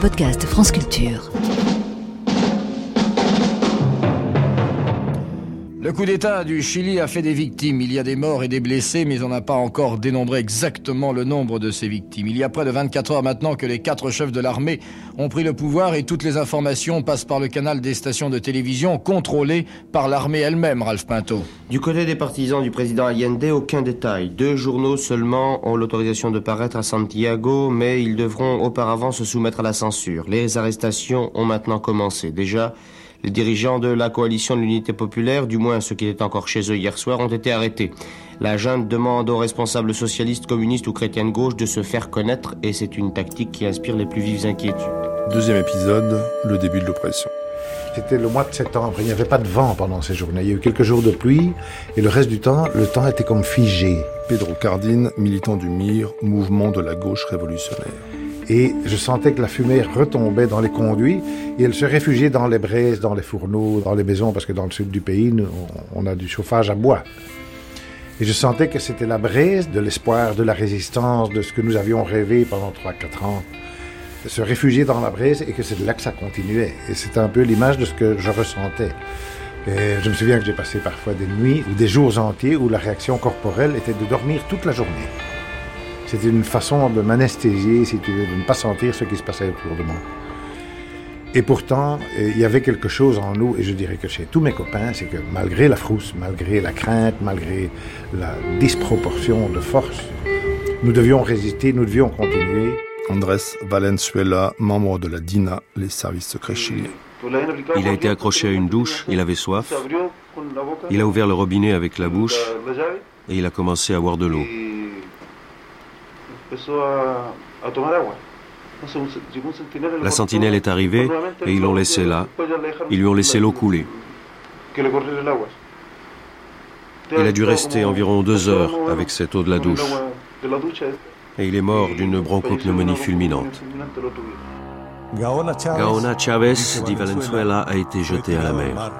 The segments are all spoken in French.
podcast France Culture. Le coup d'État du Chili a fait des victimes. Il y a des morts et des blessés, mais on n'a pas encore dénombré exactement le nombre de ces victimes. Il y a près de 24 heures maintenant que les quatre chefs de l'armée ont pris le pouvoir et toutes les informations passent par le canal des stations de télévision contrôlées par l'armée elle-même, Ralph Pinto. Du côté des partisans du président Allende, aucun détail. Deux journaux seulement ont l'autorisation de paraître à Santiago, mais ils devront auparavant se soumettre à la censure. Les arrestations ont maintenant commencé. Déjà, les dirigeants de la coalition de l'unité populaire, du moins ceux qui étaient encore chez eux hier soir, ont été arrêtés. La junte demande aux responsables socialistes, communistes ou chrétiens de gauche de se faire connaître et c'est une tactique qui inspire les plus vives inquiétudes. Deuxième épisode, le début de l'oppression. C'était le mois de septembre, il n'y avait pas de vent pendant ces journées. Il y a eu quelques jours de pluie et le reste du temps, le temps était comme figé. Pedro Cardine, militant du MIR, mouvement de la gauche révolutionnaire et je sentais que la fumée retombait dans les conduits et elle se réfugiait dans les braises, dans les fourneaux, dans les maisons, parce que dans le sud du pays, on a du chauffage à bois. Et je sentais que c'était la braise de l'espoir, de la résistance, de ce que nous avions rêvé pendant 3-4 ans, se réfugier dans la braise et que c'est là que ça continuait. Et c'était un peu l'image de ce que je ressentais. Et je me souviens que j'ai passé parfois des nuits ou des jours entiers où la réaction corporelle était de dormir toute la journée. C'était une façon de m'anesthésier, si tu veux, de ne pas sentir ce qui se passait autour de moi. Et pourtant, il y avait quelque chose en nous, et je dirais que chez tous mes copains, c'est que malgré la frousse, malgré la crainte, malgré la disproportion de force, nous devions résister, nous devions continuer. Andrés Valenzuela, membre de la DINA, les services secrets chiliens. Il a été accroché à une douche, il avait soif, il a ouvert le robinet avec la bouche et il a commencé à boire de l'eau. La sentinelle est arrivée et ils l'ont laissé là. Ils lui ont laissé l'eau couler. Il a dû rester environ deux heures avec cette eau de la douche. Et il est mort d'une bronchopneumonie fulminante. Gaona Chavez dit Valenzuela a été jeté à la mer.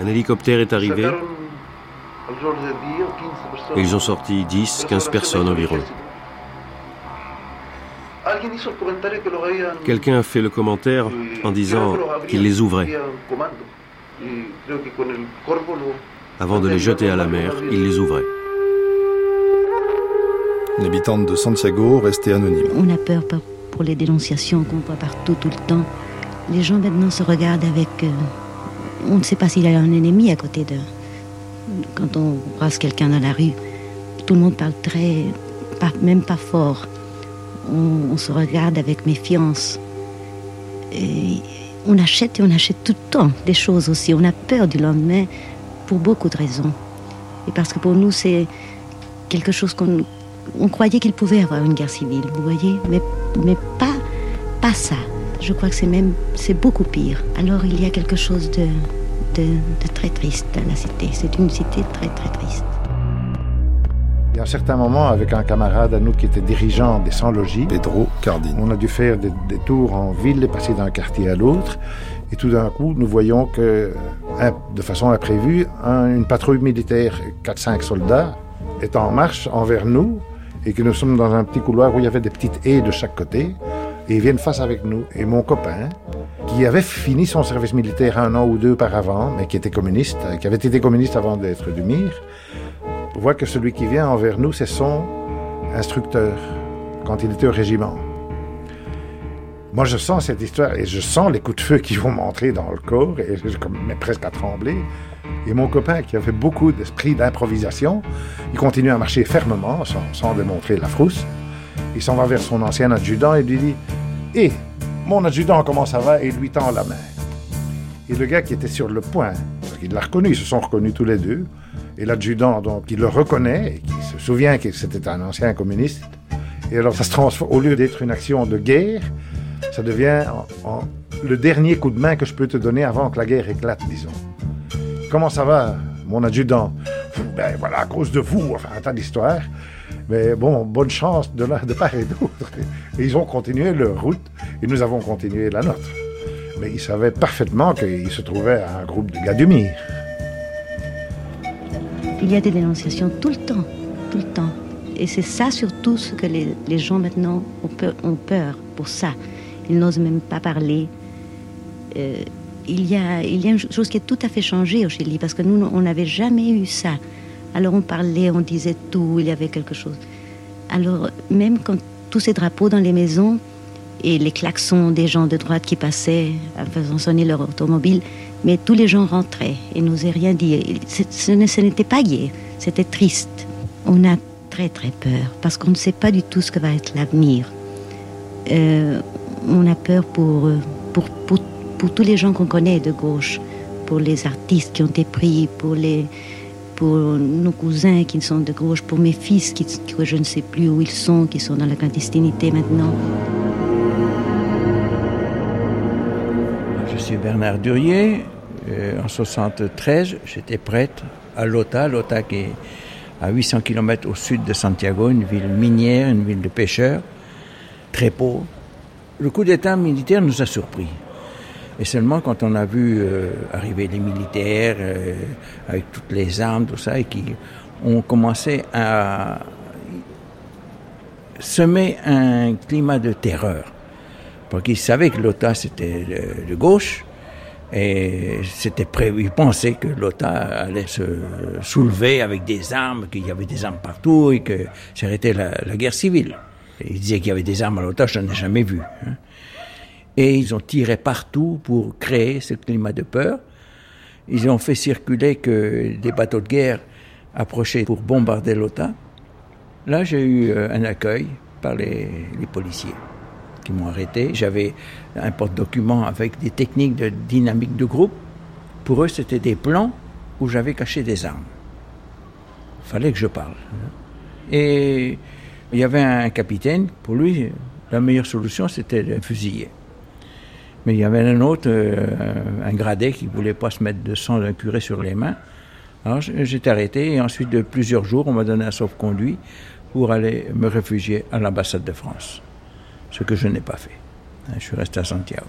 Un hélicoptère est arrivé et ils ont sorti 10, 15 personnes environ. Quelqu'un a fait le commentaire en disant qu'il les ouvrait. Avant de les jeter à la mer, il les ouvrait. L'habitante de Santiago restait anonyme. On a peur pour les dénonciations qu'on voit partout tout le temps. Les gens maintenant se regardent avec... Euh, on ne sait pas s'il y a un ennemi à côté d'eux quand on brasse quelqu'un dans la rue, tout le monde parle très, même pas fort. On, se regarde avec méfiance. On achète et on achète tout le temps des choses aussi. On a peur du lendemain pour beaucoup de raisons. Et parce que pour nous, c'est quelque chose qu'on on croyait qu'il pouvait avoir une guerre civile, vous voyez, mais, mais pas, pas ça. Je crois que c'est même, c'est beaucoup pire. Alors il y a quelque chose de, de, très triste, la cité. C'est une cité très, très triste. Il y a un certain moment, avec un camarade à nous qui était dirigeant des sans-logis, Pedro Cardin, on a dû faire des, tours en ville et passer d'un quartier à l'autre. Et tout d'un coup, nous voyons que, de façon imprévue, une patrouille militaire, 4-5 soldats, est en marche envers nous et que nous sommes dans un petit couloir où il y avait des petites haies de chaque côté. Et viennent face avec nous. Et mon copain, qui avait fini son service militaire un an ou deux auparavant, mais qui était communiste, qui avait été communiste avant d'être du MIR, voit que celui qui vient envers nous, c'est son instructeur, quand il était au régiment. Moi, je sens cette histoire et je sens les coups de feu qui vont m'entrer dans le corps et je mets presque à trembler. Et mon copain, qui avait beaucoup d'esprit d'improvisation, il continue à marcher fermement, sans, sans démontrer la frousse. Il s'en va vers son ancien adjudant et lui dit Hé, eh, mon adjudant, comment ça va Et lui tend la main. Et le gars qui était sur le point, parce qu'il l'a reconnu, ils se sont reconnus tous les deux, et l'adjudant, donc, il le reconnaît, et qui se souvient que c'était un ancien communiste. Et alors, ça se transforme, au lieu d'être une action de guerre, ça devient le dernier coup de main que je peux te donner avant que la guerre éclate, disons. Comment ça va, mon adjudant? Ben voilà, à cause de vous, enfin, un tas d'histoires. Mais bon, bonne chance de, de part et d'autre. Ils ont continué leur route et nous avons continué la nôtre. Mais ils savaient parfaitement qu'ils se trouvaient à un groupe de gars du Il y a des dénonciations tout le temps, tout le temps. Et c'est ça surtout ce que les, gens maintenant ont peur, ont peur, pour ça. Ils n'osent même pas parler. Euh, il, y a, il y a une chose qui est tout à fait changée au Chili, parce que nous, on n'avait jamais eu ça. Alors on parlait, on disait tout, il y avait quelque chose. Alors même quand tous ces drapeaux dans les maisons et les klaxons des gens de droite qui passaient en faisant sonner leur automobile, mais tous les gens rentraient et n'osaient rien dire. Ce n'était pas gai, c'était triste. On a très très peur parce qu'on ne sait pas du tout ce que va être l'avenir. Euh, on a peur pour, pour, pour, pour tous les gens qu'on connaît de gauche, pour les artistes qui ont été pris, pour les, pour nos cousins qui sont de gauche, pour mes fils qui, que je ne sais plus où ils sont, qui sont dans la clandestinité maintenant. Je suis Bernard Durier. Euh, en 73, j'étais prêtre à Lota, Lota qui est à 800 km au sud de Santiago, une ville minière, une ville de pêcheurs, très pauvre. Le coup d'État militaire nous a surpris. Et seulement quand on a vu euh, arriver les militaires euh, avec toutes les armes, tout ça, et qui ont commencé à semer un climat de terreur. Parce qu'ils savaient que l'OTA c'était de, gauche, et c'était prévu, ils pensaient que l'OTA allait se soulever avec des armes, qu'il y avait des armes partout et que ça arrêtait la, la guerre civile. Ils disaient qu'il y avait des armes à l'OTA, je n'en ai jamais vu. Hein. Et ils ont tiré partout pour créer ce climat de peur. Ils ont fait circuler que des bateaux de guerre approchaient pour bombarder l'OTAN. Là, j'ai eu euh, un accueil par les, policiers qui m'ont arrêté. J'avais un porte-document avec des techniques de dynamique de groupe. Pour eux, c'était des plans où j'avais caché des armes. Fallait que je parle. Et il y avait un capitaine, pour lui, la meilleure solution, c'était de fusiller. Mais il y avait un autre, euh, un gradé, qui ne voulait pas se mettre de sang d'un curé sur les mains. Alors j'étais arrêté et ensuite de plusieurs jours, on m'a donné un sauf-conduit pour aller me réfugier à l'ambassade de France. Ce que je n'ai pas fait. Hein, je suis resté à Santiago.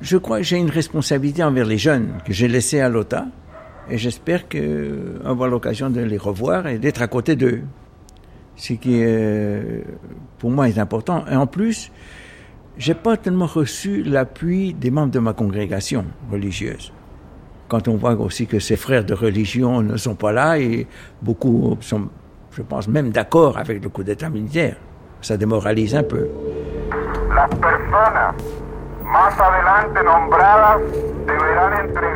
Je crois que j'ai une responsabilité envers les jeunes que j'ai laissés à l'OTA et j'espère avoir l'occasion de les revoir et d'être à côté d'eux. Ce qui, pour moi, est important. Et en plus, j'ai pas tellement reçu l'appui des membres de ma congrégation religieuse. Quand on voit aussi que ces frères de religion ne sont pas là et beaucoup sont, je pense, même d'accord avec le coup d'État militaire, ça démoralise un peu.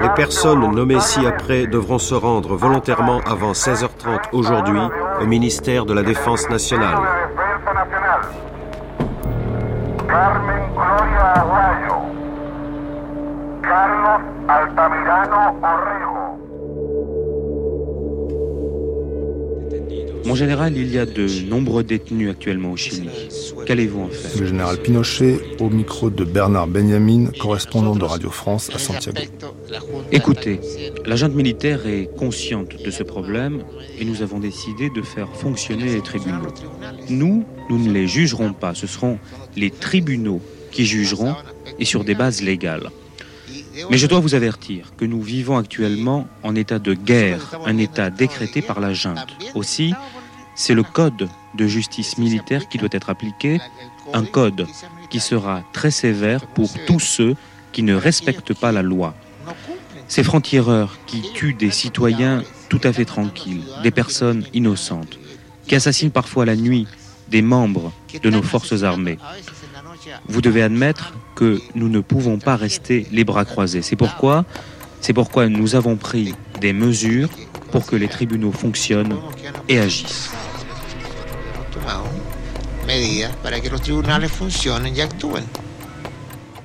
Les personnes nommées ci-après devront se rendre volontairement avant 16h30 aujourd'hui au ministère de la Défense nationale. Carlos Altamirano Orrego. Mon général, il y a de nombreux détenus actuellement au Chili. Qu'allez-vous en faire? Le général Pinochet, au micro de Bernard Benjamin, correspondant de Radio France à Santiago. Écoutez, la junte militaire est consciente de ce problème et nous avons décidé de faire fonctionner les tribunaux. Nous, nous ne les jugerons pas, ce seront les tribunaux qui jugeront et sur des bases légales. Mais je dois vous avertir que nous vivons actuellement en état de guerre, un état décrété par la junte. Aussi, c'est le code de justice militaire qui doit être appliqué, un code qui sera très sévère pour tous ceux qui ne respectent pas la loi. Ces francs-tireurs qui tuent des citoyens tout à fait tranquilles, des personnes innocentes, qui assassinent parfois la nuit des membres de nos forces armées. Vous devez admettre que nous ne pouvons pas rester les bras croisés. C'est pourquoi, nous avons pris des mesures pour que les tribunaux fonctionnent et agissent.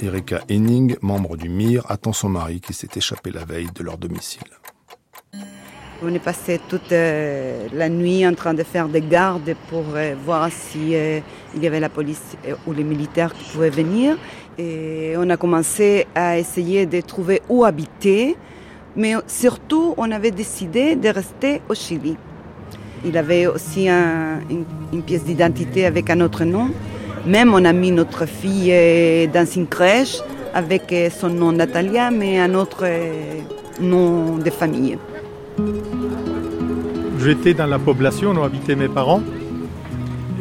Erika Henning, membre du MIR, attend son mari qui s'est échappé la veille de leur domicile. On est passé toute euh, la nuit en train de faire des gardes pour euh, voir si euh, il y avait la police ou les militaires qui pouvaient venir. Et on a commencé à essayer de trouver où habiter, mais surtout on avait décidé de rester au Chili. Il avait aussi une, une, pièce d'identité avec un autre nom. Même on a mis notre fille dans une crèche avec son nom Natalia, mais un autre nom de famille. J'étais dans la population où habitaient mes parents.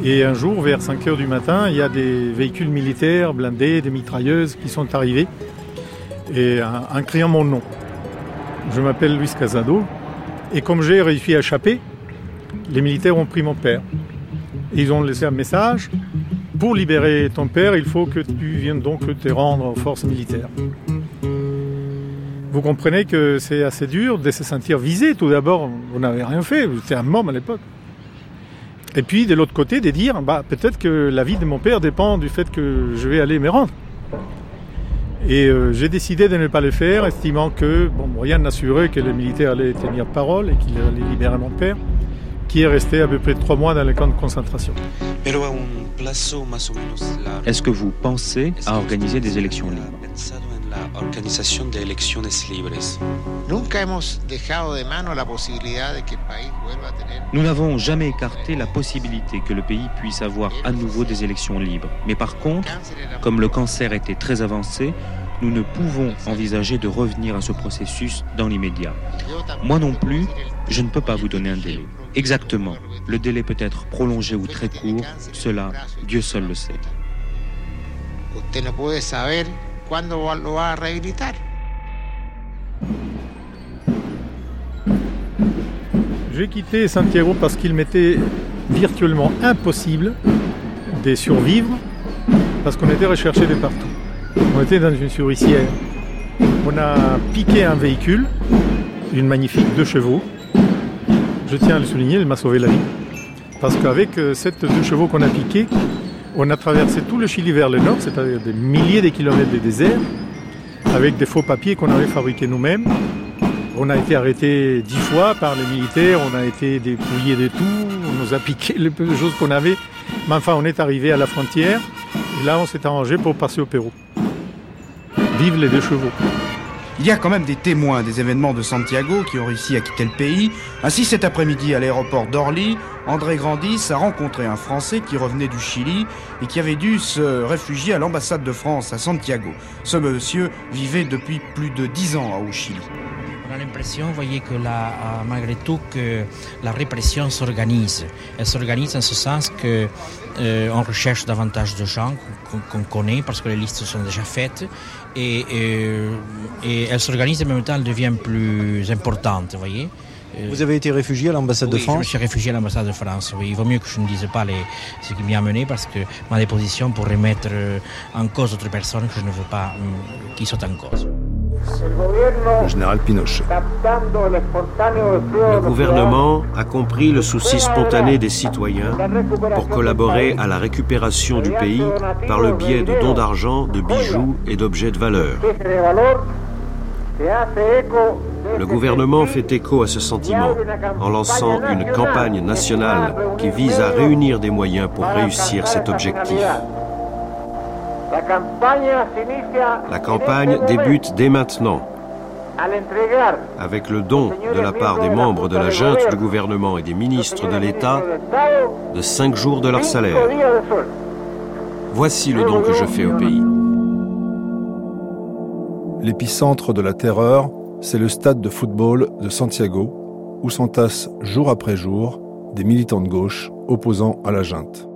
Et un jour, vers 5 heures du matin, il y a des véhicules militaires blindés, des mitrailleuses qui sont arrivés, et en, criant mon nom. Je m'appelle Luis Casado, et comme j'ai réussi à échapper, les militaires ont pris mon père. ils ont laissé un message. Pour libérer ton père, il faut que tu viennes donc te rendre aux forces militaires. Vous comprenez que c'est assez dur de se sentir visé. Tout d'abord, vous n'avez rien fait, vous étiez un môme à l'époque. Et puis de l'autre côté, de dire, bah, peut-être que la vie de mon père dépend du fait que je vais aller me rendre. Et euh, j'ai décidé de ne pas le faire, estimant que bon, rien n'assurait que les militaires allaient tenir parole et qu'ils allaient libérer mon père, qui est resté à peu près trois mois dans les camps de concentration. Est-ce que vous pensez à organiser des élections libres? Nous n'avons jamais écarté la possibilité que le pays puisse avoir à nouveau des élections libres. Mais par contre, comme le cancer était très avancé, nous ne pouvons envisager de revenir à ce processus dans l'immédiat. Moi non plus, je ne peux pas vous donner un délai. Exactement. Le délai peut être prolongé ou très court, cela, Dieu seul le sait. J'ai quitté Santiago parce qu'il m'était virtuellement impossible de survivre parce qu'on était recherché de partout. On était dans une souricière. On a piqué un véhicule, une magnifique deux chevaux. Je tiens à le souligner, il m'a sauvé la vie. Parce qu'avec euh, cette deux chevaux qu'on a piqué, on a traversé tout le Chili vers le nord, c'est-à-dire des milliers de kilomètres de désert, avec des faux papiers qu'on avait fabriqués nous-mêmes. On a été arrêté dix fois par les militaires, on a été dépouillé de tout, on nous a piqué les peu de choses qu'on avait. Mais enfin, on est arrivé à la frontière et là, on s'est arrangé pour passer au Pérou. Vive les deux chevaux. Il y a quand même des témoins des événements de Santiago qui ont réussi à quitter le pays. Ainsi, cet après-midi, à l'aéroport d'Orly, André Grandis a rencontré un Français qui revenait du Chili et qui avait dû se réfugier à l'ambassade de France à Santiago. Ce monsieur vivait depuis plus de dix ans au Chili. A l'impression, vous voyez, que euh, malgré tout, que la répression s'organise. Elle s'organise en ce sens que euh, on recherche davantage de gens qu'on connaît parce que les listes sont déjà faites et, euh, et elle s'organise et en même temps elle devient plus importante, vous voyez. Euh, vous avez été réfugié à l'ambassade de France Je me suis réfugié à l'ambassade de France. Oui, il vaut mieux que je ne dise pas les, ce qui m'y a mené parce que ma déposition pourrait mettre en cause d'autres personnes que je ne veux pas qui sont en cause. Le général Pinochet. Le gouvernement a compris le souci spontané des citoyens pour collaborer à la récupération du pays par le biais de dons d'argent, de bijoux et d'objets de valeur. Le gouvernement fait écho à ce sentiment en lançant une campagne nationale qui vise à réunir des moyens pour réussir cet objectif. La campagne débute dès maintenant avec le don de la part des membres de la junte du gouvernement et des ministres de l'État de cinq jours de leur salaire. Voici le don que je fais au pays. L'épicentre de la terreur, c'est le stade de football de Santiago, où s'entassent jour après jour des militants de gauche opposant à la junte.